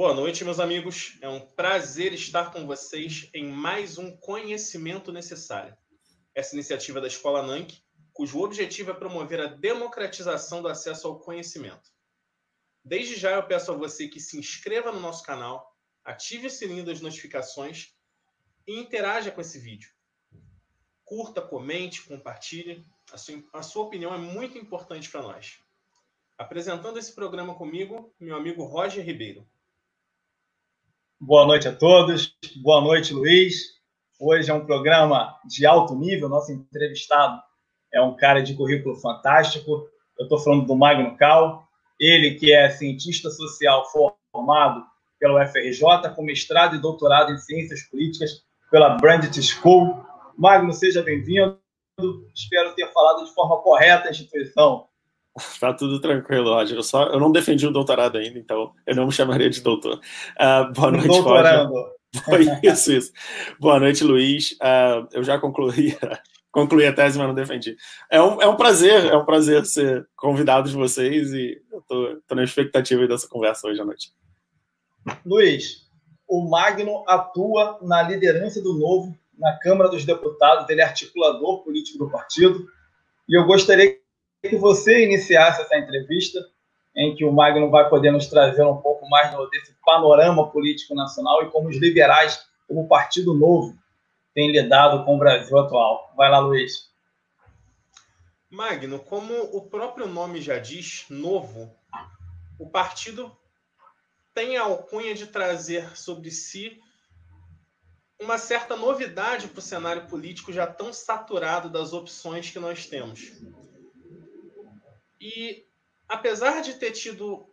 Boa noite, meus amigos. É um prazer estar com vocês em mais um Conhecimento Necessário. Essa iniciativa da Escola NANC, cujo objetivo é promover a democratização do acesso ao conhecimento. Desde já eu peço a você que se inscreva no nosso canal, ative o sininho das notificações e interaja com esse vídeo. Curta, comente, compartilhe. A sua, a sua opinião é muito importante para nós. Apresentando esse programa comigo, meu amigo Roger Ribeiro. Boa noite a todos. Boa noite, Luiz. Hoje é um programa de alto nível. Nosso entrevistado é um cara de currículo fantástico. Eu estou falando do Magno Cal, ele que é cientista social formado pela UFRJ, com mestrado e doutorado em ciências políticas pela Brandt School. Magno, seja bem-vindo. Espero ter falado de forma correta a instituição. Tá tudo tranquilo, Roger. Eu, só, eu não defendi o doutorado ainda, então eu não me chamaria de doutor. Uh, boa noite, Doutorando. Roger. Isso, isso. Boa noite, Luiz. Uh, eu já concluí, concluí a tese, mas não defendi. É um, é um prazer, é um prazer ser convidado de vocês e eu tô, tô na expectativa dessa conversa hoje à noite. Luiz, o Magno atua na liderança do Novo na Câmara dos Deputados, ele é articulador político do partido, e eu gostaria que você iniciasse essa entrevista, em que o Magno vai poder nos trazer um pouco mais desse panorama político nacional e como os liberais, como o Partido Novo, têm lidado com o Brasil atual. Vai lá, Luiz. Magno, como o próprio nome já diz, novo, o partido tem a alcunha de trazer sobre si uma certa novidade para o cenário político já tão saturado das opções que nós temos. E apesar de ter tido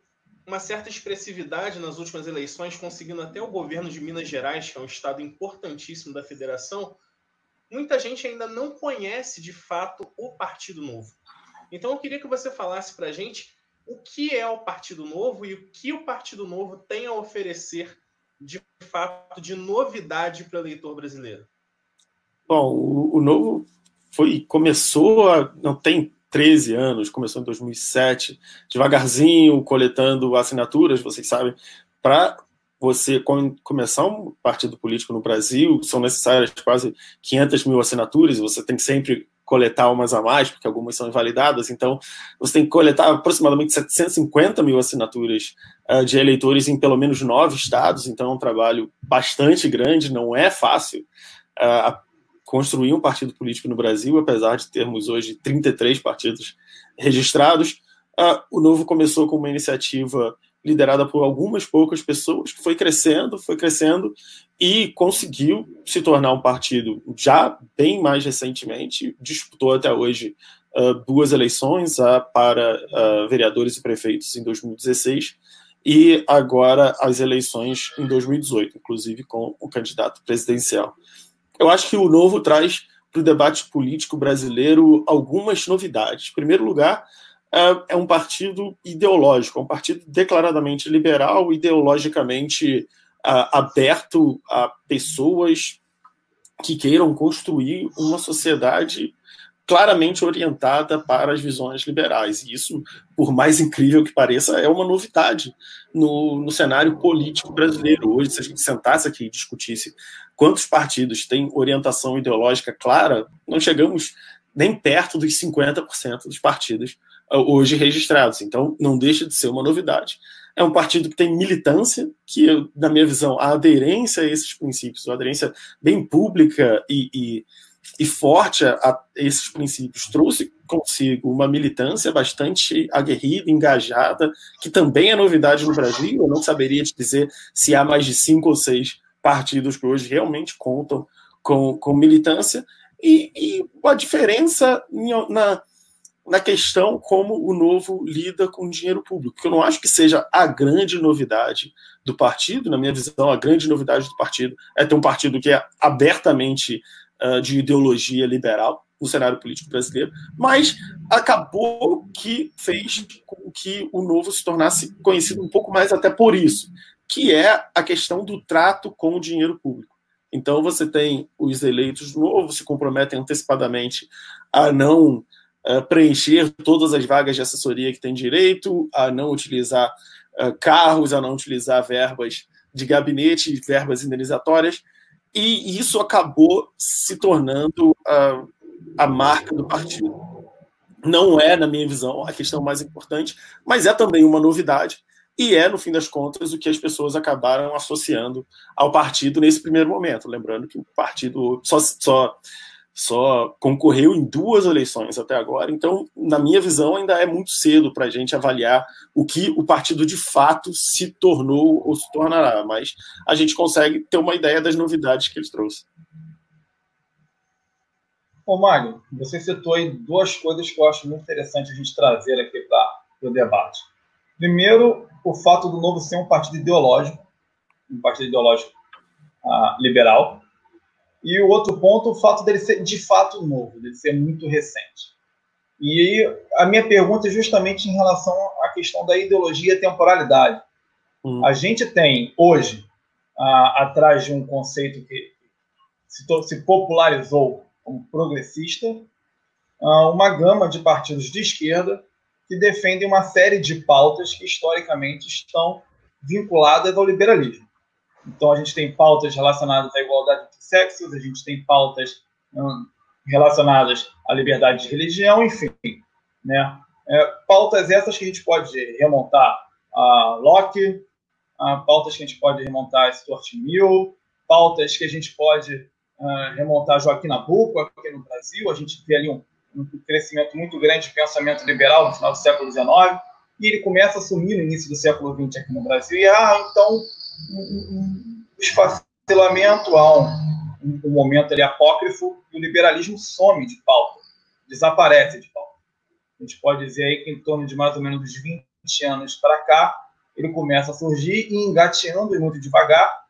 uma certa expressividade nas últimas eleições, conseguindo até o governo de Minas Gerais, que é um estado importantíssimo da federação, muita gente ainda não conhece de fato o Partido Novo. Então eu queria que você falasse para a gente o que é o Partido Novo e o que o Partido Novo tem a oferecer de fato de novidade para o eleitor brasileiro. Bom, o, o Novo foi começou a, não tem 13 anos, começou em 2007, devagarzinho, coletando assinaturas, vocês sabem, para você começar um partido político no Brasil, são necessárias quase 500 mil assinaturas, você tem que sempre coletar umas a mais, porque algumas são invalidadas, então você tem que coletar aproximadamente 750 mil assinaturas uh, de eleitores em pelo menos nove estados, então é um trabalho bastante grande, não é fácil. Uh, construir um partido político no Brasil, apesar de termos hoje 33 partidos registrados. Uh, o Novo começou com uma iniciativa liderada por algumas poucas pessoas, que foi crescendo, foi crescendo e conseguiu se tornar um partido já bem mais recentemente, disputou até hoje uh, duas eleições uh, para uh, vereadores e prefeitos em 2016 e agora as eleições em 2018, inclusive com o candidato presidencial. Eu acho que o novo traz para o debate político brasileiro algumas novidades. Em primeiro lugar, é, é um partido ideológico, é um partido declaradamente liberal, ideologicamente aberto a pessoas que queiram construir uma sociedade claramente orientada para as visões liberais. E isso, por mais incrível que pareça, é uma novidade no, no cenário político brasileiro. Hoje, se a gente sentasse aqui e discutisse quantos partidos têm orientação ideológica clara, não chegamos nem perto dos 50% dos partidos uh, hoje registrados. Então, não deixa de ser uma novidade. É um partido que tem militância, que, na minha visão, a aderência a esses princípios, a aderência bem pública e, e e forte a, a, esses princípios trouxe consigo uma militância bastante aguerrida, engajada, que também é novidade no Brasil. Eu não saberia te dizer se há mais de cinco ou seis partidos que hoje realmente contam com, com militância. E, e a diferença na, na questão como o novo lida com dinheiro público, que eu não acho que seja a grande novidade do partido, na minha visão, a grande novidade do partido é ter um partido que é abertamente uh, de ideologia liberal no cenário político brasileiro, mas acabou que fez com que o novo se tornasse conhecido um pouco mais até por isso, que é a questão do trato com o dinheiro público. Então você tem os eleitos novos se comprometem antecipadamente a não uh, preencher todas as vagas de assessoria que tem direito, a não utilizar uh, carros, a não utilizar verbas de gabinete, verbas indenizatórias, e isso acabou se tornando uh, a marca do partido. Não é, na minha visão, a questão mais importante, mas é também uma novidade e é, no fim das contas, o que as pessoas acabaram associando ao partido nesse primeiro momento. Lembrando que o partido só, só, só concorreu em duas eleições até agora, então, na minha visão, ainda é muito cedo para a gente avaliar o que o partido de fato se tornou ou se tornará, mas a gente consegue ter uma ideia das novidades que ele trouxe. Ô, Mário, você citou aí duas coisas que eu acho muito interessante a gente trazer aqui para o debate. Primeiro, o fato do Novo ser um partido ideológico, um partido ideológico uh, liberal. E o outro ponto, o fato dele ser de fato novo, dele ser muito recente. E aí, a minha pergunta é justamente em relação à questão da ideologia e temporalidade. Hum. A gente tem hoje, uh, atrás de um conceito que se, se popularizou como progressista, uh, uma gama de partidos de esquerda que defendem uma série de pautas que historicamente estão vinculadas ao liberalismo. Então, a gente tem pautas relacionadas à igualdade sexos, a gente tem pautas hum, relacionadas à liberdade de religião, enfim. Né? É, pautas essas que a gente pode remontar a Locke, a pautas que a gente pode remontar a Stuart Mill, pautas que a gente pode uh, remontar a Joaquim Nabuco aqui no Brasil. A gente vê ali um, um crescimento muito grande de pensamento liberal no final do século XIX, e ele começa a sumir no início do século XX aqui no Brasil. E, ah, então, um, um esfacelamento, há um, um, momento ali apócrifo, e o liberalismo some de pauta, desaparece de pauta. A gente pode dizer aí que em torno de mais ou menos uns 20 anos para cá, ele começa a surgir e engateando e muito devagar,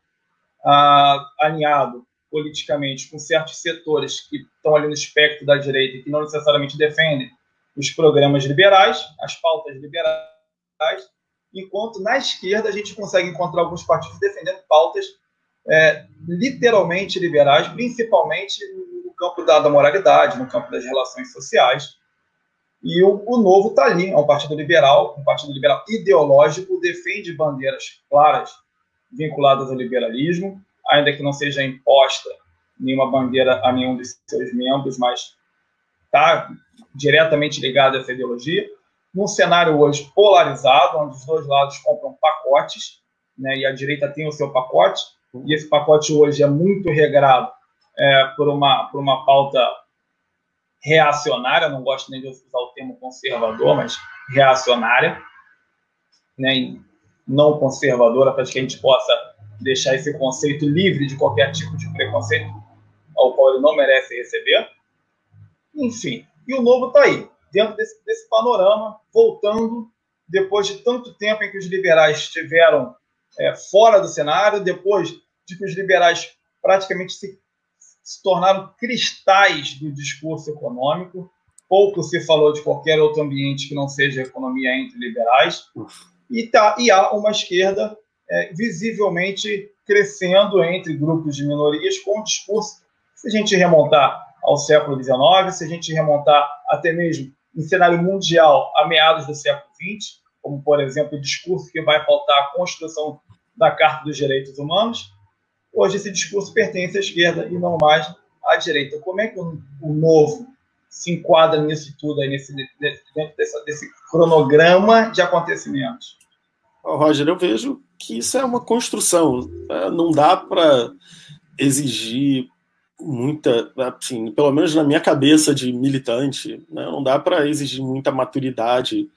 ah, alinhado politicamente com certos setores que estão ali no espectro da direita e que não necessariamente defendem os programas liberais, as pautas liberais, enquanto na esquerda a gente consegue encontrar alguns partidos defendendo pautas é, literalmente liberais, principalmente no campo da, da, moralidade, no campo das relações sociais. E o, o Novo está ali, é um partido liberal, um partido liberal ideológico, defende bandeiras claras vinculadas ao liberalismo, ainda que não seja imposta nenhuma bandeira a nenhum de seus membros, mas está diretamente ligado a essa ideologia. Num cenário hoje polarizado, onde os dois lados compram pacotes, né, e a direita tem o seu pacote, e esse pacote hoje é muito regrado é, por, uma, por uma pauta reacionária, não gosto nem de usar o termo conservador, mas reacionária, né, não conservadora, para que a gente possa deixar esse conceito livre de qualquer tipo de preconceito ao qual ele não merece receber. Enfim, e o novo está aí, dentro desse, desse panorama, voltando depois de tanto tempo em que os liberais estiveram é, fora do cenário, depois de que os liberais praticamente se, se tornaram cristais do discurso econômico, pouco se falou de qualquer outro ambiente que não seja economia entre liberais, e, tá, e há uma esquerda é, visivelmente crescendo entre grupos de minorias com o discurso. Se a gente remontar ao século XIX, se a gente remontar até mesmo em cenário mundial a meados do século XX, como, por exemplo, o discurso que vai pautar a construção da Carta dos Direitos Humanos, hoje esse discurso pertence à esquerda e não mais à direita. Como é que o, novo se enquadra nisso tudo, aí, nesse, dentro desse, cronograma de acontecimentos? Roger, eu vejo que isso é uma construção. Né? Não dá para exigir muita, assim, pelo menos na minha cabeça de militante, né? não dá para exigir muita maturidade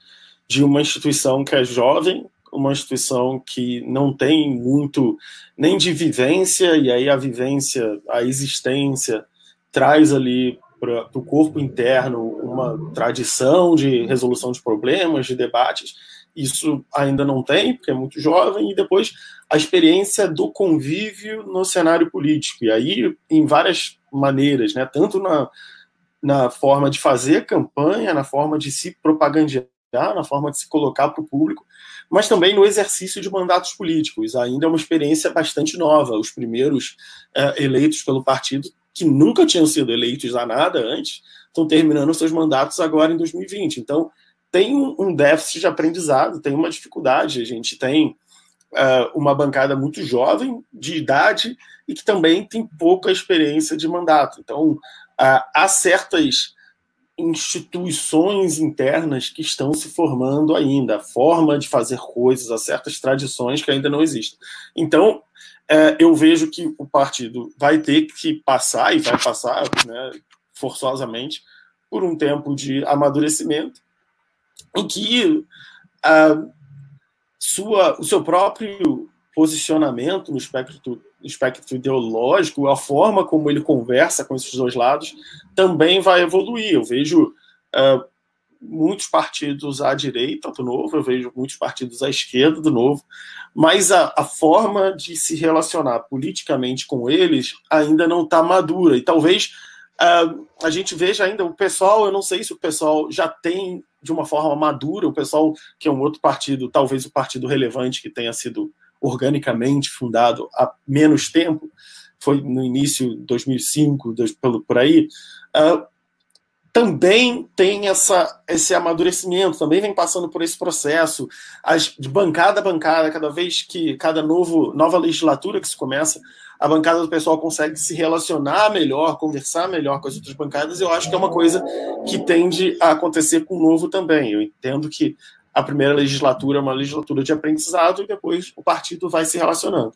de uma instituição que é jovem, uma instituição que não tem muito nem de vivência, e aí a vivência, a existência, traz ali para o corpo interno uma tradição de resolução de problemas, de debates, isso ainda não tem, porque é muito jovem, e depois a experiência do convívio no cenário político. E aí, em várias maneiras, né? tanto na, na forma de fazer campanha, na forma de se propagandear, na forma de se colocar para o público, mas também no exercício de mandatos políticos. Ainda é uma experiência bastante nova. Os primeiros é, eleitos pelo partido, que nunca tinham sido eleitos a nada antes, estão terminando seus mandatos agora em 2020. Então, tem um déficit de aprendizado, tem uma dificuldade. A gente tem uh, uma bancada muito jovem, de idade, e que também tem pouca experiência de mandato. Então, uh, há certas instituições internas que estão se formando ainda, a forma de fazer coisas, certas tradições que ainda não existem. Então, é, eu vejo que o partido vai ter que passar, e vai passar né, forçosamente, por um tempo de amadurecimento, em que a sua, o seu próprio posicionamento no espectro, espectro ideológico, a forma como ele conversa com esses dois lados, também vai evoluir. Eu vejo uh, muitos partidos à direita do Novo, eu vejo muitos partidos à esquerda do Novo, mas a, a forma de se relacionar politicamente com eles ainda não está madura. E talvez uh, a gente veja ainda o pessoal, eu não sei se o pessoal já tem de uma forma madura, o pessoal que é um outro partido, talvez o partido relevante que tenha sido organicamente fundado há menos tempo, foi no início de 2005, por aí, uh, também tem essa, esse amadurecimento, também vem passando por esse processo, as, de bancada a bancada, cada vez que cada novo, nova legislatura que se começa, a bancada do pessoal consegue se relacionar melhor, conversar melhor com as outras bancadas, eu acho que é uma coisa que tende a acontecer com o novo também. Eu entendo que a primeira legislatura é uma legislatura de aprendizado e depois o partido vai se relacionando.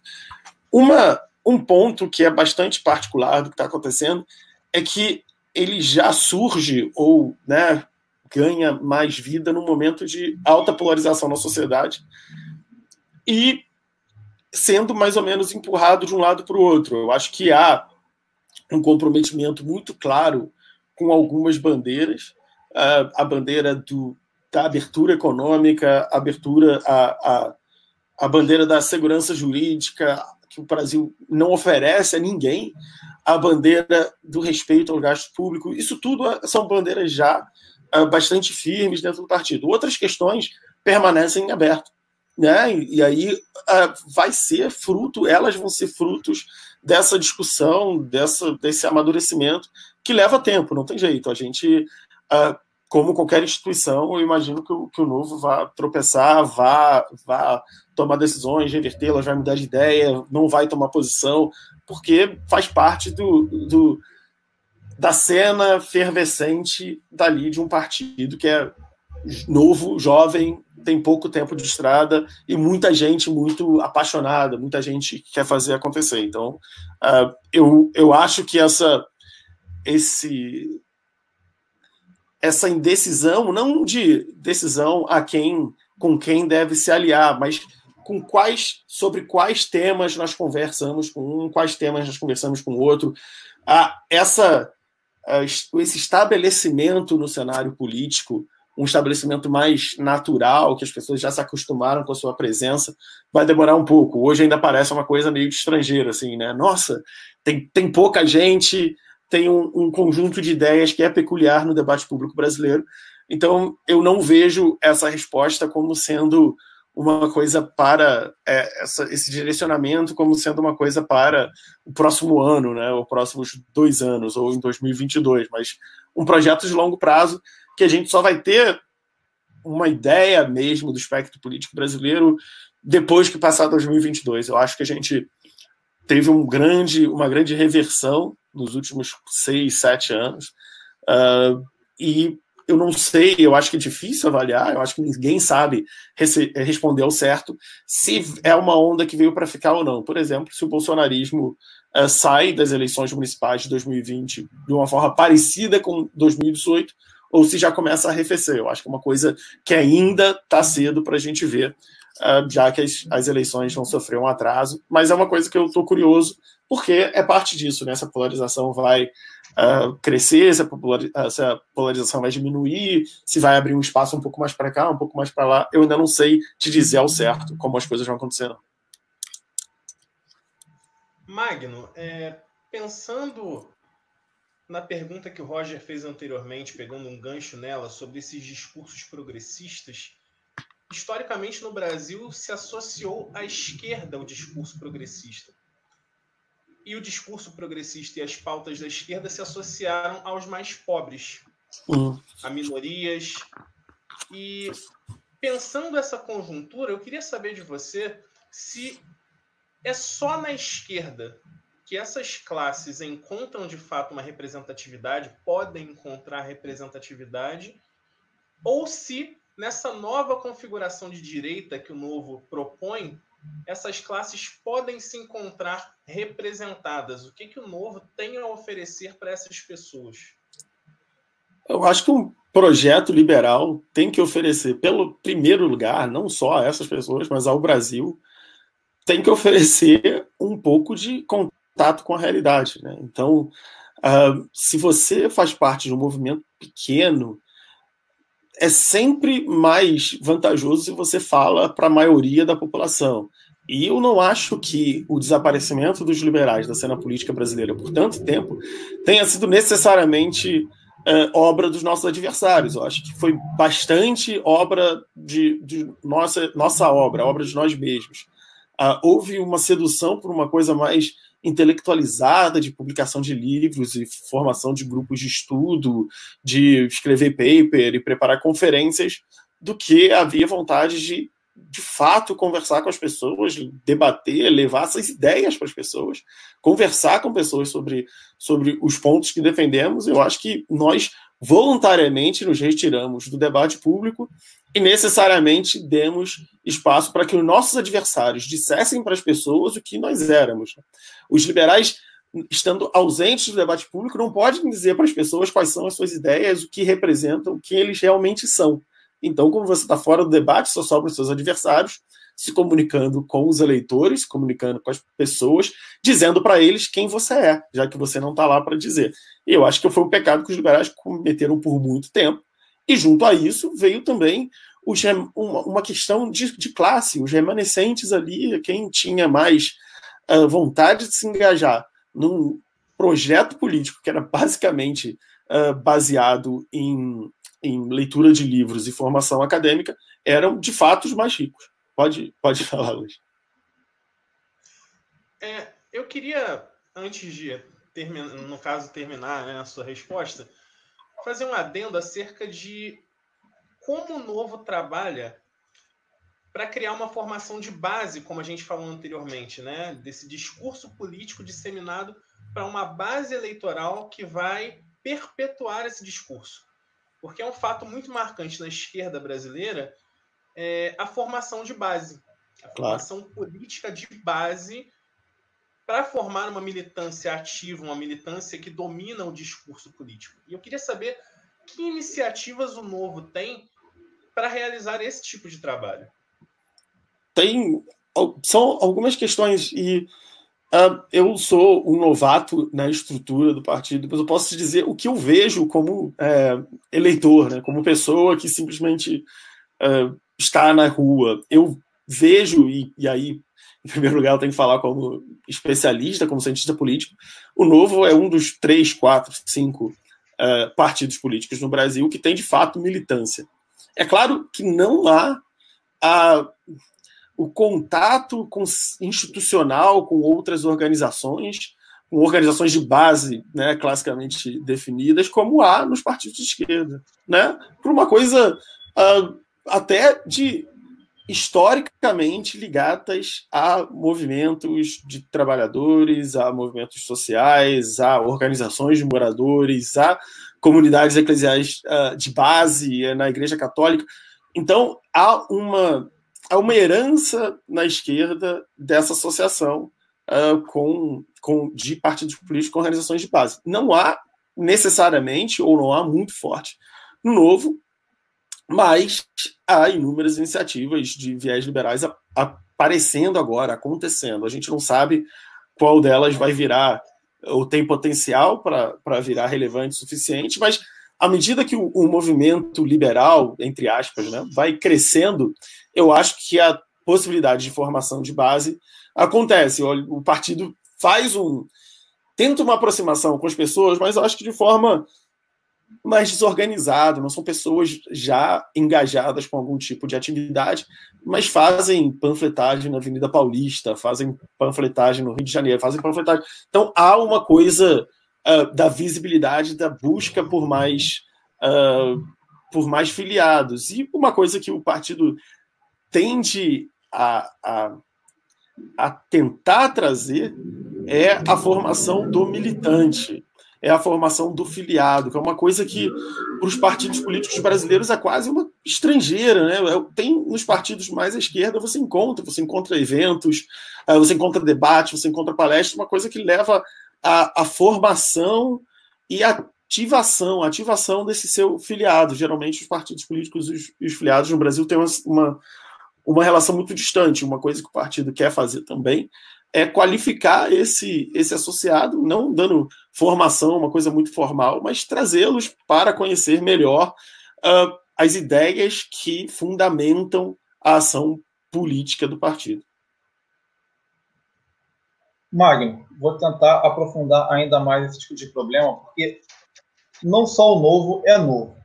Uma, um ponto que é bastante particular do que está acontecendo é que ele já surge ou né, ganha mais vida no momento de alta polarização na sociedade e sendo mais ou menos empurrado de um lado para o outro. Eu acho que há um comprometimento muito claro com algumas bandeiras, a bandeira do da abertura econômica, abertura a, a, bandeira da segurança jurídica, que o Brasil não oferece a ninguém, a bandeira do respeito ao gasto público. Isso tudo são bandeiras já uh, bastante firmes dentro do partido. Outras questões permanecem abertas. Né? E, aí uh, vai ser fruto, elas vão ser frutos dessa discussão, dessa, desse amadurecimento que leva tempo, não tem jeito. A gente uh, como qualquer instituição, eu imagino que o, que o novo vá tropeçar, vá, vá tomar decisões, revertê-las, vai mudar de ideia, não vai tomar posição, porque faz parte do, do, da cena fervescente dali de um partido que é novo, jovem, tem pouco tempo de estrada e muita gente muito apaixonada, muita gente que quer fazer acontecer. Então, uh, eu, eu acho que essa esse essa indecisão, não de decisão a quem com quem deve se aliar, mas com quais sobre quais temas nós conversamos com um, quais temas nós conversamos com o outro. Ah, essa esse estabelecimento no cenário político, um estabelecimento mais natural, que as pessoas já se acostumaram com a sua presença, vai demorar um pouco. Hoje ainda parece uma coisa meio estrangeira, assim, né? Nossa, tem, tem pouca gente, tem um, um, conjunto de ideias que é peculiar no debate público brasileiro. Então, eu não vejo essa resposta como sendo uma coisa para é, essa, esse direcionamento como sendo uma coisa para o próximo ano, né, ou próximos dois anos, ou em 2022, mas um projeto de longo prazo que a gente só vai ter uma ideia mesmo do espectro político brasileiro depois que passar 2022. Eu acho que a gente teve um grande, uma grande reversão nos últimos seis, sete anos. Uh, e eu não sei, eu acho que é difícil avaliar, eu acho que ninguém sabe responder ao certo se é uma onda que veio para ficar ou não. Por exemplo, se o bolsonarismo uh, sai das eleições municipais de 2020 de uma forma parecida com 2018, ou se já começa a arrefecer. Eu acho que é uma coisa que ainda está cedo para a gente ver, já que as, as, eleições vão sofrer um atraso, mas é uma coisa que eu estou curioso porque é parte disso, né? Essa polarização vai uh, crescer, essa, polarização vai diminuir, se vai abrir um espaço um pouco mais para cá, um pouco mais para lá. Eu ainda não sei te dizer ao certo como as coisas vão acontecendo. Magno, é, pensando na pergunta que o Roger fez anteriormente, pegando um gancho nela sobre esses discursos progressistas, historicamente no Brasil se associou à esquerda o discurso progressista e o discurso progressista e as pautas da esquerda se associaram aos mais pobres, uhum. a minorias, E pensando essa conjuntura, eu queria saber de você se é só na esquerda que essas classes encontram de fato uma representatividade, podem encontrar representatividade, ou se nessa nova configuração de direita que o novo propõe, essas classes podem se encontrar representadas. O que, que o novo tem a oferecer para essas pessoas? Eu acho que um projeto liberal tem que oferecer, pelo primeiro lugar, não só a essas pessoas, mas ao Brasil, tem que oferecer um pouco de contato com a realidade. Né? Então, uh, se você faz parte de um movimento pequeno, é sempre mais vantajoso se você fala para a maioria da população. E eu não acho que o desaparecimento dos liberais da cena política brasileira por tanto tempo tenha sido necessariamente é, obra dos nossos adversários. Eu acho que foi bastante obra de, de nossa, nossa obra, obra de nós mesmos. Uh, houve uma sedução por uma coisa mais intelectualizada de publicação de livros e formação de grupos de estudo, de escrever paper e preparar conferências, do que havia vontade de de fato conversar com as pessoas, debater, levar essas ideias para as pessoas, conversar com pessoas sobre, sobre os pontos que defendemos. Eu acho que nós voluntariamente nos retiramos do debate público e necessariamente demos espaço para que os nossos adversários dissessem para as pessoas o que nós éramos. Os liberais, estando ausentes do debate público, não podem dizer para as pessoas quais são as suas ideias, o que representam, o que eles realmente são. Então, como você está fora do debate, só sobram os seus adversários, se comunicando com os eleitores, se comunicando com as pessoas, dizendo para eles quem você é, já que você não está lá para dizer. E eu acho que foi um pecado que os liberais cometeram por muito tempo. E junto a isso veio também os, uma, uma questão de, de, classe, os remanescentes ali, quem tinha mais uh, vontade de se engajar num projeto político que era basicamente uh, baseado em em leitura de livros e formação acadêmica eram de fato os mais ricos. Pode, pode falar, Luiz. É, eu queria, antes de, no caso, terminar né, a sua resposta, fazer um adendo acerca de como o novo trabalha para criar uma formação de base, como a gente falou anteriormente, né? desse discurso político disseminado para uma base eleitoral que vai perpetuar esse discurso porque é um fato muito marcante na esquerda brasileira é a formação de base, a claro. formação política de base para formar uma militância ativa, uma militância que domina o discurso político. E eu queria saber que iniciativas o Novo tem para realizar esse tipo de trabalho. Tem são algumas questões e Uh, eu sou um novato na estrutura do partido, mas eu posso te dizer o que eu vejo como é, eleitor, né, como pessoa que simplesmente uh, está na rua. Eu vejo, e, e, aí, em primeiro lugar, eu tenho que falar como especialista, como cientista político, o Novo é um dos três, quatro, cinco uh, partidos políticos no Brasil que tem, de fato, militância. É claro que não há a o contato com, institucional com outras organizações, com organizações de base, né, classicamente definidas, como há nos partidos de esquerda, né, por uma coisa uh, até de historicamente ligadas a movimentos de trabalhadores, a movimentos sociais, a organizações de moradores, a comunidades eclesiais uh, de base eh, na Igreja Católica. Então há uma há uma herança na esquerda dessa associação uh, com, com, de partidos políticos com organizações de base. Não há necessariamente, ou não há muito forte, no novo, mas há inúmeras iniciativas de viés liberais aparecendo agora, acontecendo. A gente não sabe qual delas vai virar ou tem potencial para virar relevante o suficiente, mas à medida que o, o, movimento liberal, entre aspas, né, vai crescendo, eu acho que a possibilidade de formação de base acontece. O, o partido faz um. tenta uma aproximação com as pessoas, mas eu acho que de forma mais desorganizada, não são pessoas já engajadas com algum tipo de atividade, mas fazem panfletagem na Avenida Paulista, fazem panfletagem no Rio de Janeiro, fazem panfletagem. Então há uma coisa uh, da visibilidade, da busca por mais uh, por mais filiados. E uma coisa que o partido tende a, a, a tentar trazer é a formação do militante, é a formação do filiado, que é uma coisa que para os partidos políticos brasileiros é quase uma estrangeira, né? É, tem nos partidos mais à esquerda você encontra, você encontra eventos, é, você encontra debate, você encontra palestra, uma coisa que leva à, formação e ativação, ativação desse seu filiado. Geralmente os partidos políticos e os, os filiados no Brasil têm uma, uma uma relação muito distante. Uma coisa que o partido quer fazer também é qualificar esse, esse associado, não dando formação, uma coisa muito formal, mas trazê-los para conhecer melhor uh, as ideias que fundamentam a ação política do partido. Magno, vou tentar aprofundar ainda mais esse tipo de problema, porque não só o novo é novo,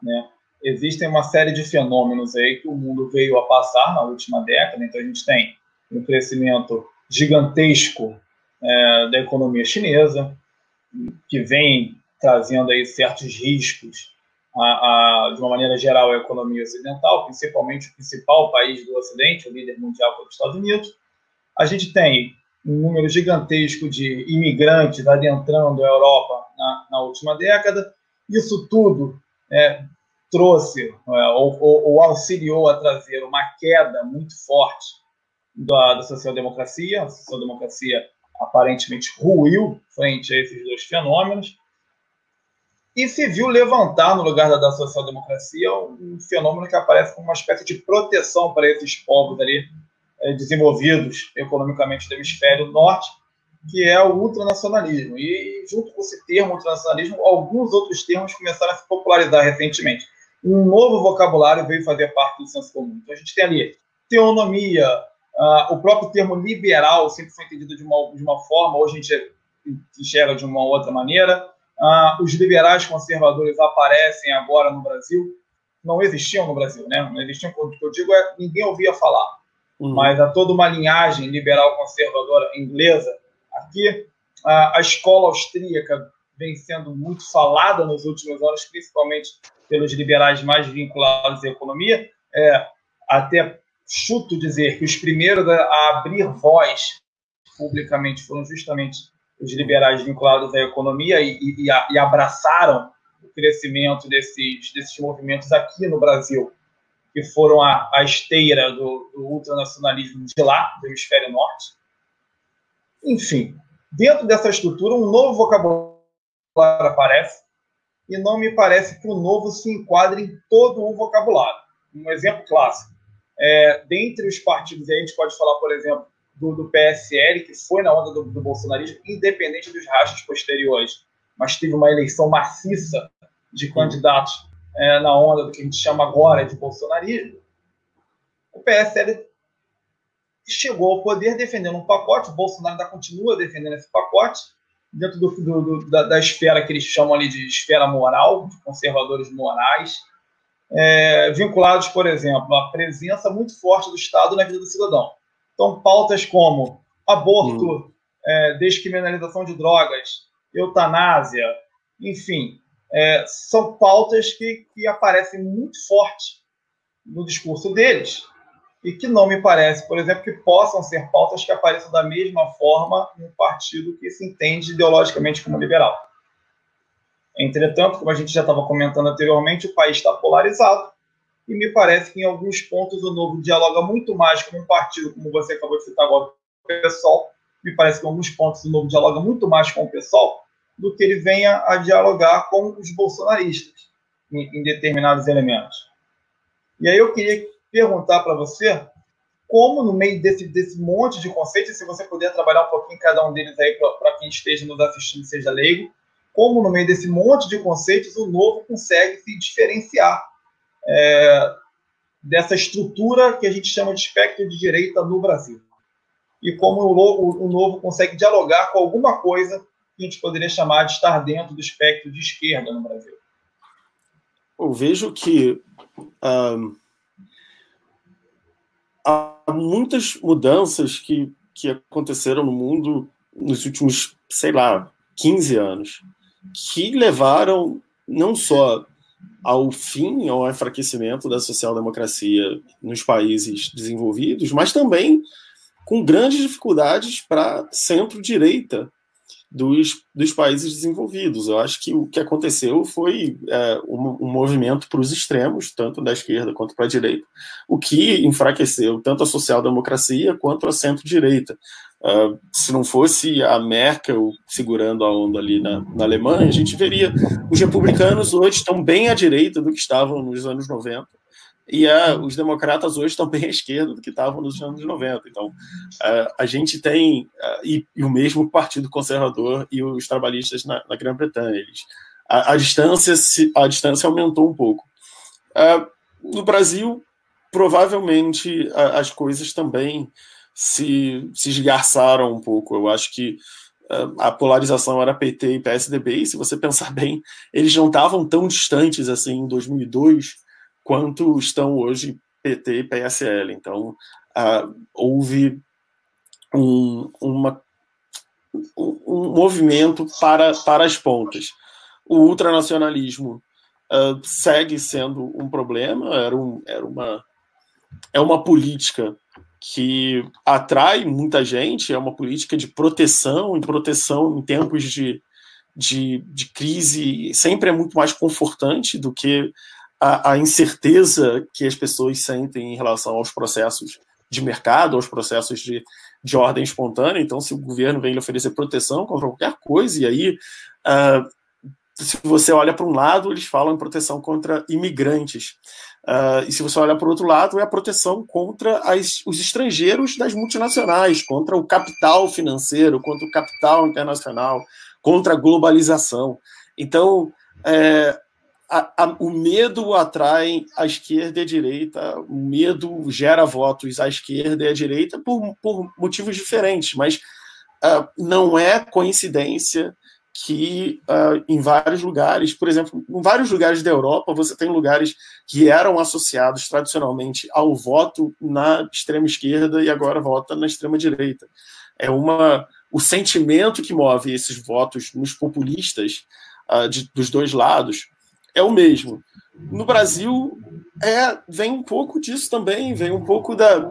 né? existem uma série de fenômenos aí que o mundo veio a passar na última década. Então, a gente tem um crescimento gigantesco é, da economia chinesa, que vem trazendo aí certos riscos a, a, de uma maneira geral, à economia ocidental, principalmente o principal país do Ocidente, o líder mundial, é os Estados Unidos. A gente tem um número gigantesco de imigrantes adentrando a Europa na, na última década. Isso tudo é, trouxe é, ou, ou, ou, auxiliou a trazer uma queda muito forte da, da social-democracia. A social-democracia aparentemente ruiu frente a esses dois fenômenos e se viu levantar no lugar da, da social-democracia um fenômeno que aparece como uma espécie de proteção para esses povos ali é, desenvolvidos economicamente do hemisfério norte, que é o ultranacionalismo. E junto com esse termo ultranacionalismo, alguns outros termos começaram a se popularizar recentemente um novo vocabulário veio fazer parte do senso comum. Então, a gente tem ali teonomia, uh, o próprio termo liberal sempre foi entendido de uma, de uma forma, hoje a gente enxerga de uma outra maneira. Uh, os liberais conservadores aparecem agora no Brasil, não existiam no Brasil, né? Não existiam, o que eu digo é ninguém ouvia falar. Uhum. Mas há toda uma linhagem liberal conservadora inglesa aqui. Uh, a escola austríaca vem sendo muito falada nos últimos anos, principalmente pelos liberais mais vinculados à economia. É, até chuto dizer que os primeiros a abrir voz publicamente foram justamente os liberais vinculados à economia e, e, e abraçaram o crescimento desses, desses movimentos aqui no Brasil, que foram a, a esteira do, do ultranacionalismo de lá, do hemisfério norte. Enfim, dentro dessa estrutura, um novo vocabulário aparece, e não me parece que o novo se enquadre em todo o vocabulário. Um exemplo clássico. É, dentre os partidos, a gente pode falar, por exemplo, do, do PSL, que foi na onda do, do, bolsonarismo, independente dos rachos posteriores, mas teve uma eleição maciça de candidatos é, na onda do que a gente chama agora de bolsonarismo. O PSL chegou ao poder defendendo um pacote, o Bolsonaro ainda continua defendendo esse pacote, dentro do, do, da, da, esfera que eles chamam ali de esfera moral, de conservadores morais, é, vinculados, por exemplo, à presença muito forte do Estado na vida do cidadão. Então, pautas como aborto, hum. é, descriminalização de drogas, eutanásia, enfim, é, são pautas que, que aparecem muito forte no discurso deles e que não me parece, por exemplo, que possam ser pautas que apareçam da mesma forma em um partido que se entende ideologicamente como liberal. Entretanto, como a gente já estava comentando anteriormente, o país está polarizado e me parece que em alguns pontos o Novo dialoga muito mais com um partido, como você acabou de citar agora, o PSOL. Me parece que em alguns pontos o Novo dialoga muito mais com o PSOL do que ele venha a dialogar com os bolsonaristas em, em determinados elementos. E aí eu queria perguntar para você como, no meio desse, desse monte de conceitos, se você puder trabalhar um pouquinho cada um deles aí para quem esteja nos assistindo, seja leigo, como, no meio desse monte de conceitos, o novo consegue se diferenciar é, dessa estrutura que a gente chama de espectro de direita no Brasil. E como o, o, o novo consegue dialogar com alguma coisa que a gente poderia chamar de estar dentro do espectro de esquerda no Brasil. Eu vejo que um há muitas mudanças que, que aconteceram no mundo nos últimos, sei lá, 15 anos, que levaram não só ao fim, ao enfraquecimento da social-democracia nos países desenvolvidos, mas também com grandes dificuldades para centro-direita dos, dos países desenvolvidos. Eu acho que o que aconteceu foi é, um, um, movimento para os extremos, tanto da esquerda quanto para a direita, o que enfraqueceu tanto a social-democracia quanto a centro-direita. Uh, se não fosse a Merkel segurando a onda ali na, na Alemanha, a gente veria os republicanos hoje estão bem à direita do que estavam nos anos 90 e a, os democratas hoje estão bem à esquerda do que estavam nos anos 90. Então, a, a gente tem, e, e, o mesmo Partido Conservador e os trabalhistas na, na Grã-Bretanha. Eles, a, a, distância a distância aumentou um pouco. no Brasil, provavelmente as coisas também se, se esgarçaram um pouco. Eu acho que a polarização era PT e PSDB, e se você pensar bem, eles não estavam tão distantes assim em 2002 quanto estão hoje PT e PSL. Então, uh, houve um, uma, um movimento para, para as pontas. O ultranacionalismo uh, segue sendo um problema, era, um, era uma, é uma política que atrai muita gente, é uma política de proteção, e proteção em tempos de, de, de crise sempre é muito mais confortante do que a, a, incerteza que as pessoas sentem em relação aos processos de mercado, aos processos de, de ordem espontânea. Então, se o governo vem lhe oferecer proteção contra qualquer coisa, e aí, uh, se você olha para um lado, eles falam em proteção contra imigrantes. Uh, e se você olha para o outro lado, é a proteção contra as, os estrangeiros das multinacionais, contra o capital financeiro, contra o capital internacional, contra a globalização. Então, é, a, a, o medo atrai a esquerda e a direita, o medo gera votos à esquerda e à direita por, por motivos diferentes, mas uh, não é coincidência que uh, em vários lugares, por exemplo, em vários lugares da Europa, você tem lugares que eram associados tradicionalmente ao voto na extrema esquerda e agora vota na extrema direita. É uma o sentimento que move esses votos nos populistas uh, de, dos dois lados é o mesmo. No Brasil, é, vem um pouco disso também, vem um pouco da,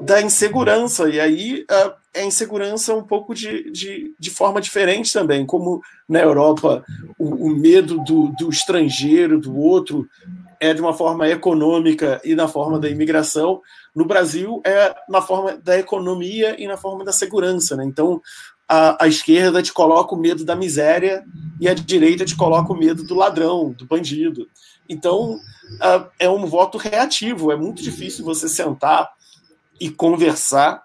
da insegurança, e aí é, é insegurança um pouco de, de, de forma diferente também, como na Europa o, o medo do, do estrangeiro, do outro, é de uma forma econômica e na forma da imigração. No Brasil, é na forma da economia e na forma da segurança. Né? Então, a, a, esquerda te coloca o medo da miséria e a direita te coloca o medo do ladrão, do bandido. Então, uh, é um voto reativo. É muito difícil você sentar e conversar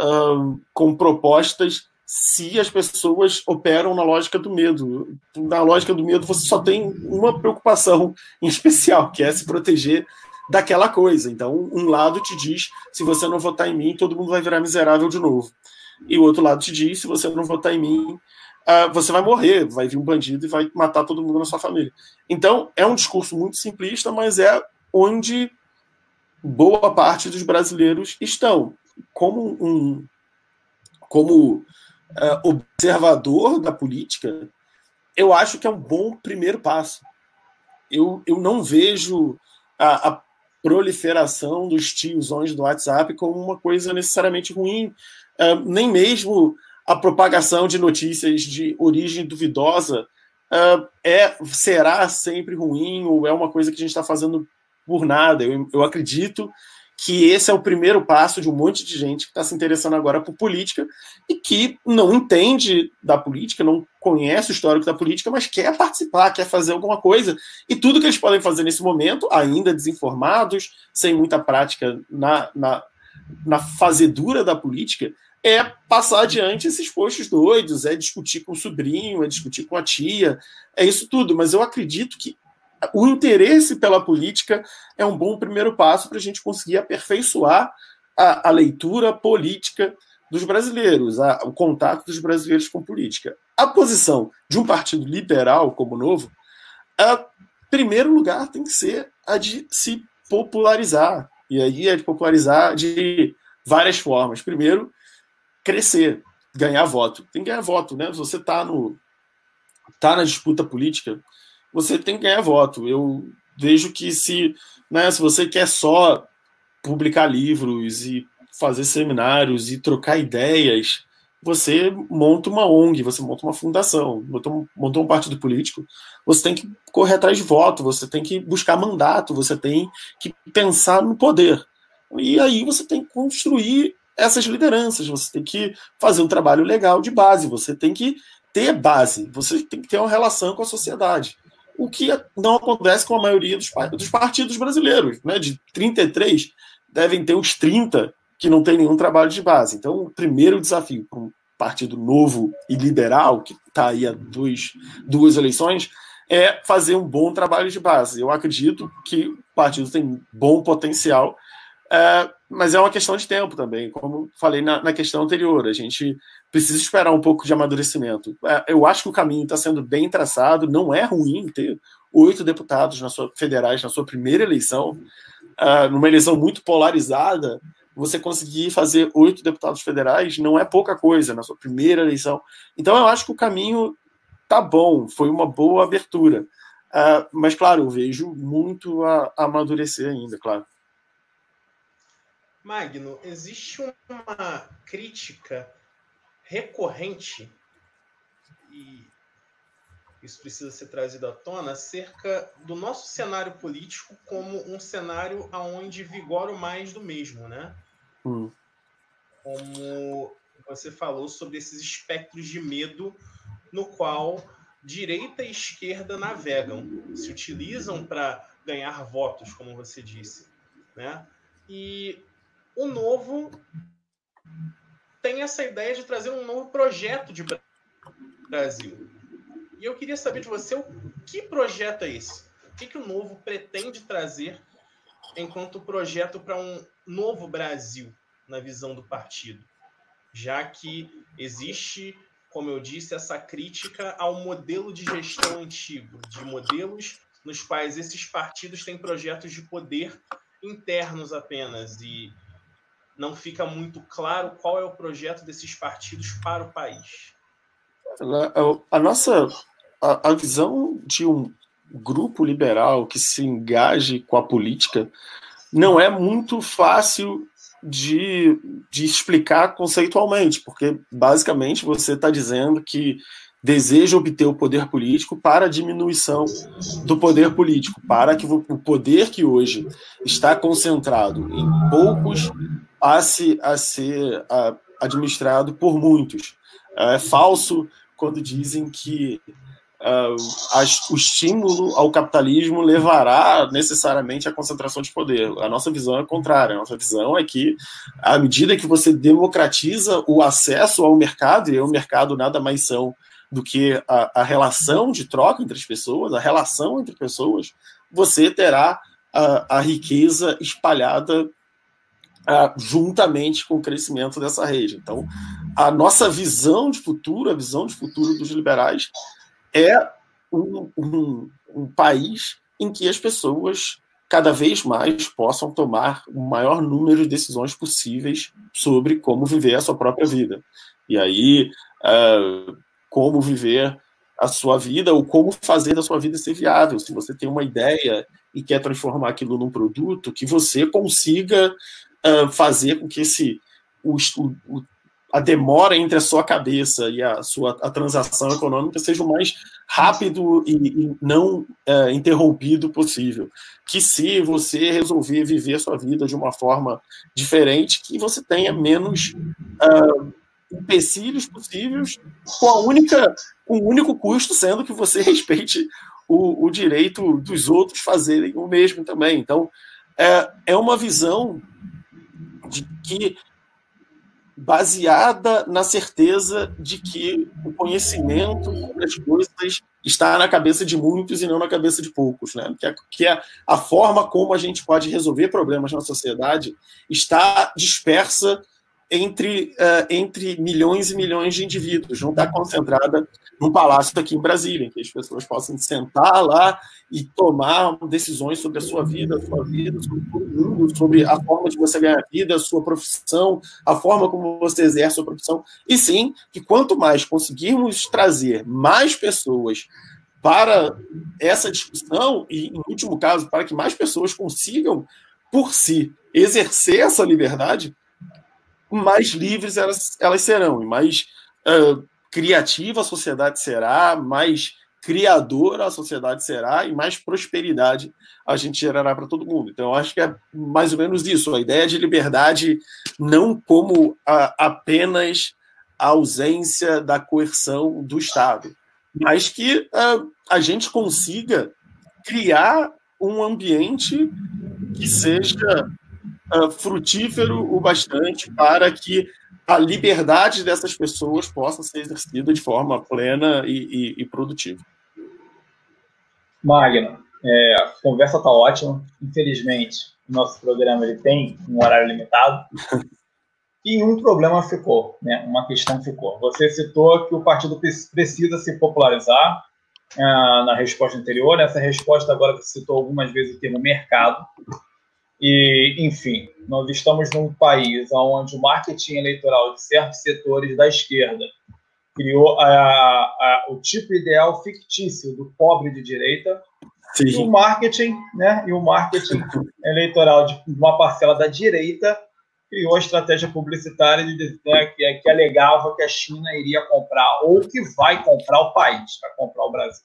uh, com propostas se as pessoas operam na lógica do medo. Na lógica do medo, você só tem uma preocupação em especial, que é se proteger daquela coisa. Então, um lado te diz: se você não votar em mim, todo mundo vai virar miserável de novo e o outro lado te diz: se você não votar em mim, uh, você vai morrer, vai vir um bandido e vai matar todo mundo na sua família. Então, é um discurso muito simplista, mas é onde boa parte dos brasileiros estão. Como um como uh, observador da política, eu acho que é um bom primeiro passo. Eu, eu não vejo a, a proliferação dos tiozões do WhatsApp como uma coisa necessariamente ruim, é, nem mesmo a propagação de notícias de origem duvidosa é, é será sempre ruim ou é uma coisa que a gente está fazendo por nada. Eu, eu acredito que esse é o primeiro passo de um monte de gente que está se interessando agora por política e que não entende da política, não conhece o histórico da política, mas quer participar, quer fazer alguma coisa. E tudo que eles podem fazer nesse momento, ainda desinformados, sem muita prática na, na, na fazedura da política, é passar adiante esses postos doidos, é discutir com o sobrinho, é discutir com a tia, é isso tudo. Mas eu acredito que o interesse pela política é um bom primeiro passo para a gente conseguir aperfeiçoar a, a, leitura política dos brasileiros, a, o contato dos brasileiros com política. A posição de um partido liberal como o Novo, a primeiro lugar tem que ser a de se popularizar. E aí é de popularizar de várias formas. Primeiro, crescer, ganhar voto. Tem que ganhar voto, né? Se você está no tá na disputa política, você tem que ganhar voto. Eu vejo que se, né, se você quer só publicar livros e fazer seminários e trocar ideias, você monta uma ONG, você monta uma fundação, montou, montou um partido político, você tem que correr atrás de voto, você tem que buscar mandato, você tem que pensar no poder. E aí você tem que construir essas lideranças, você tem que fazer um trabalho legal de base, você tem que ter base, você tem que ter uma relação com a sociedade. O que não acontece com a maioria dos, dos partidos brasileiros. Né? De 33, devem ter uns 30 que não tem nenhum trabalho de base. Então, o primeiro desafio para um partido novo e liberal, que está aí há dois, duas eleições, é fazer um bom trabalho de base. Eu acredito que o partido tem bom potencial, é, mas é uma questão de tempo também, como falei na, na, questão anterior. A gente precisa esperar um pouco de amadurecimento. É, eu acho que o caminho está sendo bem traçado, não é ruim ter oito deputados na sua, federais na sua primeira eleição, uh, numa eleição muito polarizada, você conseguir fazer oito deputados federais não é pouca coisa na sua primeira eleição. Então eu acho que o caminho tá bom, foi uma boa abertura. Uh, mas, claro, eu vejo muito a, a amadurecer ainda, claro. Magno, existe uma crítica recorrente, e isso precisa ser trazido à tona, acerca do nosso cenário político como um cenário onde vigora o mais do mesmo, né? Hum. Como você falou sobre esses espectros de medo no qual direita e esquerda navegam, se utilizam para ganhar votos, como você disse, né? E o novo tem essa ideia de trazer um novo projeto de Brasil. E eu queria saber de você o que projeto é esse? O que, que o novo pretende trazer enquanto projeto para um novo Brasil na visão do partido, já que existe, como eu disse, essa crítica ao modelo de gestão antigo, de modelos nos quais esses partidos têm projetos de poder internos apenas e não fica muito claro qual é o projeto desses partidos para o país. A nossa a, a visão de um grupo liberal que se engaje com a política não é muito fácil de, de explicar conceitualmente, porque basicamente você está dizendo que deseja obter o poder político para a diminuição do poder político, para que o poder que hoje está concentrado em poucos a, se, a ser a, administrado por muitos. É falso quando dizem que uh, o estímulo ao capitalismo levará necessariamente à concentração de poder. A nossa visão é contrária. A nossa visão é que, à medida que você democratiza o acesso ao mercado, e o mercado nada mais são do que a, a relação de troca entre as pessoas, a relação entre pessoas, você terá a, a riqueza espalhada uh, juntamente com o crescimento dessa rede. Então, a nossa visão de futuro, a visão de futuro dos liberais, é um, um, um país em que as pessoas cada vez mais possam tomar o maior número de decisões possíveis sobre como viver a sua própria vida. E aí, uh, como viver a sua vida ou como fazer da sua vida ser viável. Se você tem uma ideia e quer transformar aquilo num produto, que você consiga uh, fazer com que esse, o, o, a demora entre a sua cabeça e a sua a transação econômica seja o mais rápido e, e não é, interrompido possível. Que se você resolver viver a sua vida de uma forma diferente, que você tenha menos uh, empecilhos possíveis, com a única, com o único custo sendo que você respeite o, o direito dos outros fazerem o mesmo também. Então, é, é uma visão de que baseada na certeza de que o conhecimento das coisas está na cabeça de muitos e não na cabeça de poucos, né? Que, é, que é a forma como a gente pode resolver problemas na sociedade está dispersa entre, uh, entre milhões e milhões de indivíduos, não está concentrada num palácio aqui em Brasília, em que as pessoas possam sentar lá e tomar decisões sobre a sua vida, a sua vida, sobre todo mundo, sobre a forma de você ganhar vida, a sua profissão, a forma como você exerce a sua profissão. E sim, que quanto mais conseguirmos trazer mais pessoas para essa discussão e, em último caso, para que mais pessoas consigam, por si, exercer essa liberdade, mais livres elas, elas serão, e mais uh, criativa a sociedade será, mais criadora a sociedade será e mais prosperidade a gente gerará para todo mundo. Então, acho que é mais ou menos isso. A ideia de liberdade não como a, apenas a ausência da coerção do Estado, mas que uh, a gente consiga criar um ambiente que seja uh, frutífero o bastante para que a liberdade dessas pessoas possa ser exercida de forma plena e, e, e produtiva. Magno, é, a conversa está ótima. Infelizmente, o nosso programa ele tem um horário limitado. E um problema ficou, né? uma questão ficou. Você citou que o partido precisa se popularizar ah, na resposta anterior. Essa resposta agora você citou algumas vezes o termo mercado. E, enfim, nós estamos num país onde o marketing eleitoral de certos setores da esquerda criou a, a, o tipo ideal fictício do pobre de direita Sim. e o marketing, né? E o marketing eleitoral de uma parcela da direita criou a estratégia publicitária de, né, que, que alegava que a China iria comprar ou que vai comprar o país, vai comprar o Brasil.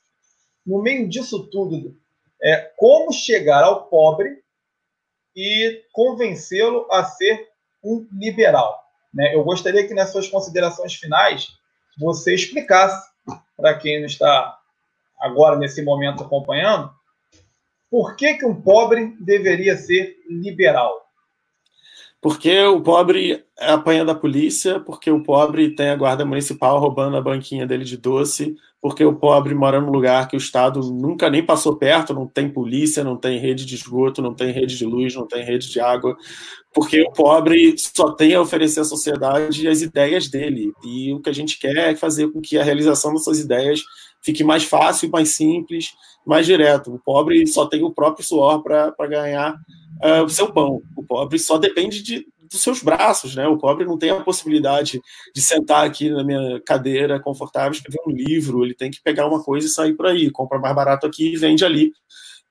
No meio disso tudo, é como chegar ao pobre e convencê-lo a ser um liberal. Né? Eu gostaria que nas suas considerações finais você explicasse para quem está agora nesse momento acompanhando por que, que um pobre deveria ser liberal. Porque o pobre apanha da polícia, porque o pobre tem a guarda municipal roubando a banquinha dele de doce, porque o pobre mora num lugar que o Estado nunca nem passou perto, não tem polícia, não tem rede de esgoto, não tem rede de luz, não tem rede de água, porque o pobre só tem a oferecer à sociedade as ideias dele. E o que a gente quer é fazer com que a realização dessas ideias fique mais fácil, mais simples, mais direto. O pobre só tem o próprio suor para ganhar o seu pão. O pobre só depende de, dos seus braços, né? O pobre não tem a possibilidade de sentar aqui na minha cadeira confortável, escrever um livro, ele tem que pegar uma coisa e sair por aí, compra mais barato aqui e vende ali.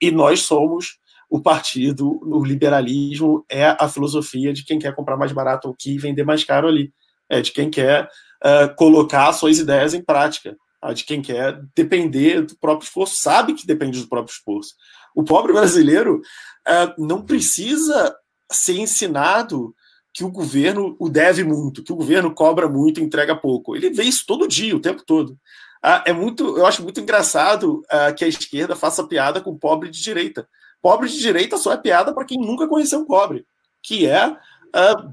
E nós somos o partido, o liberalismo é a filosofia de quem quer comprar mais barato aqui e vender mais caro ali. É de quem quer uh, colocar suas ideias em prática, tá? de quem quer depender do próprio esforço, sabe que depende do próprio esforço. O pobre brasileiro uh, não precisa ser ensinado que o governo o deve muito, que o governo cobra muito e entrega pouco. Ele vê isso todo dia, o tempo todo. Uh, é muito, eu acho muito engraçado uh, que a esquerda faça piada com pobre de direita. Pobre de direita só é piada para quem nunca conheceu um pobre, que é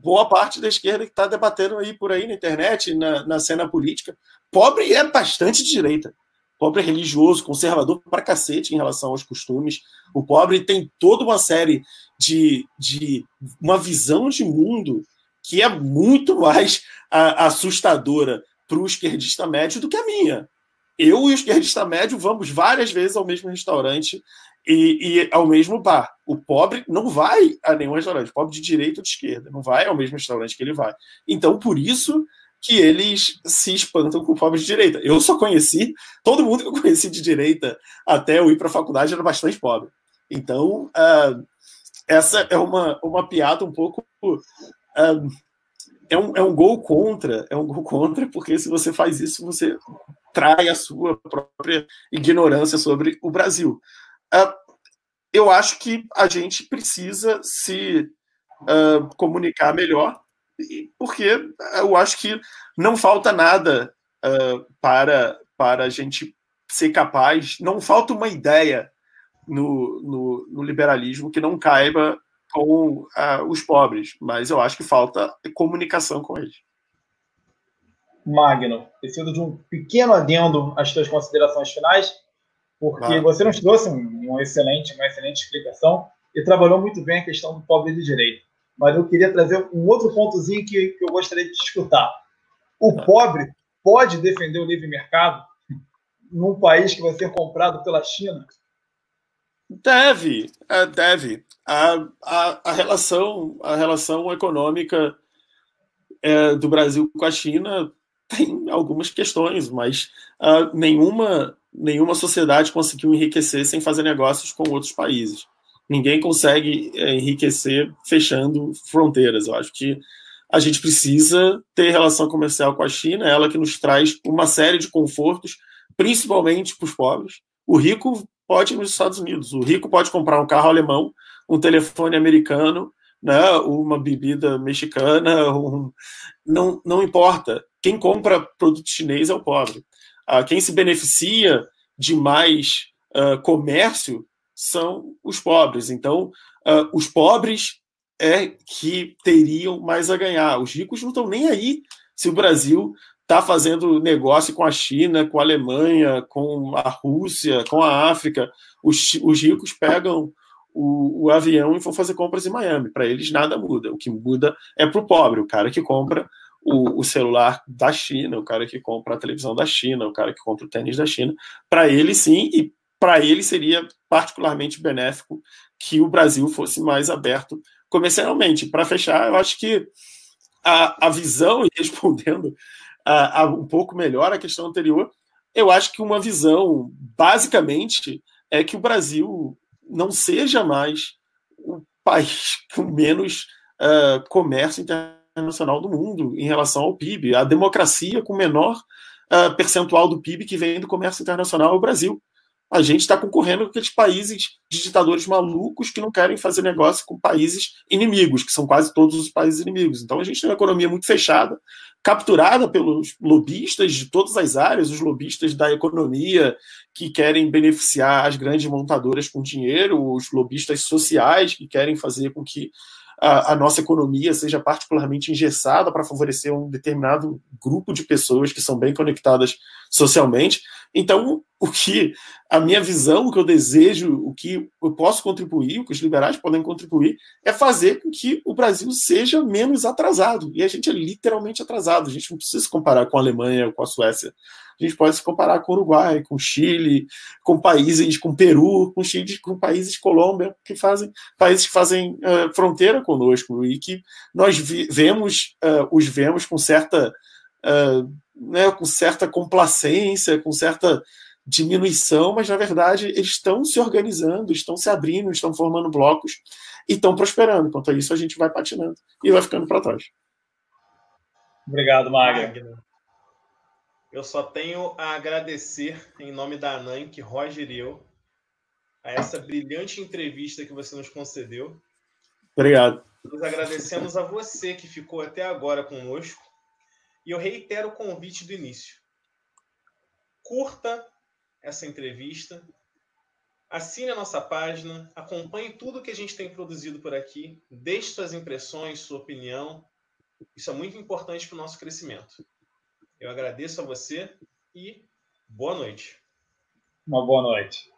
boa parte da esquerda que está debatendo aí por aí na internet, na, na cena política. Pobre é bastante de direita pobre é religioso, conservador para cacete em relação aos costumes. O pobre tem toda uma série de, de uma visão de mundo que é muito mais a, assustadora para o esquerdista médio do que a minha. Eu e o esquerdista médio vamos várias vezes ao mesmo restaurante e, e, ao mesmo bar. O pobre não vai a nenhum restaurante, pobre de direita ou de esquerda, não vai ao mesmo restaurante que ele vai. Então, por isso que eles se espantam com o pobre de direita. Eu só conheci, todo mundo que eu conheci de direita até eu ir para a faculdade era bastante pobre. Então, uh, essa é uma, uma piada um pouco. Uh, é, um, é um gol contra, é um gol contra, porque se você faz isso, você trai a sua própria ignorância sobre o Brasil. Uh, eu acho que a gente precisa se comunicar melhor porque eu acho que não falta nada uh, para, para a gente ser capaz, não falta uma ideia no, no, no liberalismo que não caiba com uh, os pobres, mas eu acho que falta comunicação com eles. Magno, preciso de um pequeno adendo às suas considerações finais, porque você nos trouxe um excelente, uma excelente explicação e trabalhou muito bem a questão do pobre de direito mas eu queria trazer um outro pontozinho que, que eu gostaria de escutar. O tá. pobre pode defender o livre mercado num país que vai ser comprado pela China? Deve, é, deve. A, a, a, relação, a relação econômica é, do Brasil com a China tem algumas questões, mas uh, nenhuma nenhuma sociedade conseguiu enriquecer sem fazer negócios com outros países. Ninguém consegue é, enriquecer fechando fronteiras. Eu acho que a gente precisa ter relação comercial com a China, ela que nos traz uma série de confortos, principalmente para os pobres. O rico pode ir nos Estados Unidos, o rico pode comprar um carro alemão, um telefone americano, né, uma bebida mexicana, um... não, não importa. Quem compra produto chinês é o pobre. Ah, quem se beneficia de mais uh, comércio são os pobres. Então, uh, os pobres é que teriam mais a ganhar. Os ricos não estão nem aí se o Brasil está fazendo negócio com a China, com a Alemanha, com a Rússia, com a África. Os, os ricos pegam o, o, avião e vão fazer compras em Miami. Para eles nada muda. O que muda é para o pobre, o cara que compra o, o, celular da China, o cara que compra a televisão da China, o cara que compra o tênis da China. Para ele, sim, e para ele seria particularmente benéfico que o Brasil fosse mais aberto comercialmente. Para fechar, eu acho que a, a visão, e respondendo a, a, um pouco melhor a questão anterior, eu acho que uma visão, basicamente, é que o Brasil não seja mais o país com menos uh, comércio internacional do mundo em relação ao PIB. A democracia com menor uh, percentual do PIB que vem do comércio internacional é o Brasil. A gente está concorrendo com aqueles países de ditadores malucos que não querem fazer negócio com países inimigos, que são quase todos os países inimigos. Então a gente tem uma economia muito fechada, capturada pelos lobistas de todas as áreas, os lobistas da economia que querem beneficiar as grandes montadoras com dinheiro, os lobistas sociais que querem fazer com que a, a nossa economia seja particularmente engessada para favorecer um determinado grupo de pessoas que são bem conectadas socialmente. Então, o que a minha visão, o que eu desejo, o que eu posso contribuir, o que os liberais podem contribuir, é fazer com que o Brasil seja menos atrasado. E a gente é literalmente atrasado. A gente não precisa se comparar com a Alemanha ou com a Suécia. A gente pode se comparar com o Uruguai, com o Chile, com países, com o Peru, com Chile, com países Colômbia, que fazem países que fazem uh, fronteira conosco e que nós vi, vemos, uh, os vemos com certa uh, né, com certa complacência, com certa diminuição, mas na verdade eles estão se organizando, estão se abrindo, estão formando blocos e estão prosperando. Quanto a isso, a gente vai patinando e vai ficando para trás. Obrigado, Magno. Eu só tenho a agradecer, em nome da ANANC, Roger e eu, a essa brilhante entrevista que você nos concedeu. Obrigado. Nós agradecemos a você que ficou até agora conosco e eu reitero o convite do início. Curta essa entrevista, assine a nossa página, acompanhe tudo que a gente tem produzido por aqui, deixe suas impressões, sua opinião. Isso é muito importante para o nosso crescimento. Eu agradeço a você e boa noite. Uma boa noite.